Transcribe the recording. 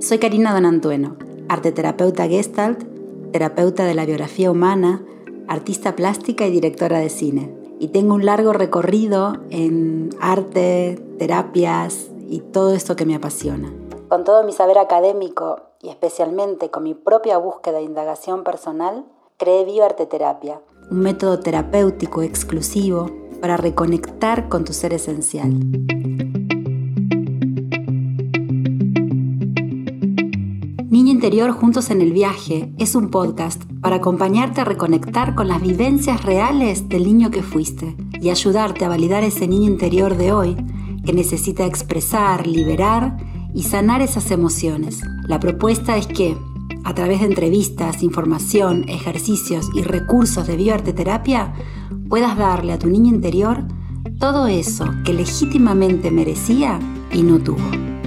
Soy Karina Donantueno, arteterapeuta gestalt, terapeuta de la biografía humana, artista plástica y directora de cine. Y tengo un largo recorrido en arte, terapias y todo esto que me apasiona. Con todo mi saber académico y especialmente con mi propia búsqueda de indagación personal, creé Bioarteterapia, un método terapéutico exclusivo para reconectar con tu ser esencial. Niño Interior Juntos en el Viaje es un podcast para acompañarte a reconectar con las vivencias reales del niño que fuiste y ayudarte a validar ese niño interior de hoy que necesita expresar, liberar y sanar esas emociones. La propuesta es que, a través de entrevistas, información, ejercicios y recursos de bioarteterapia, puedas darle a tu niño interior todo eso que legítimamente merecía y no tuvo.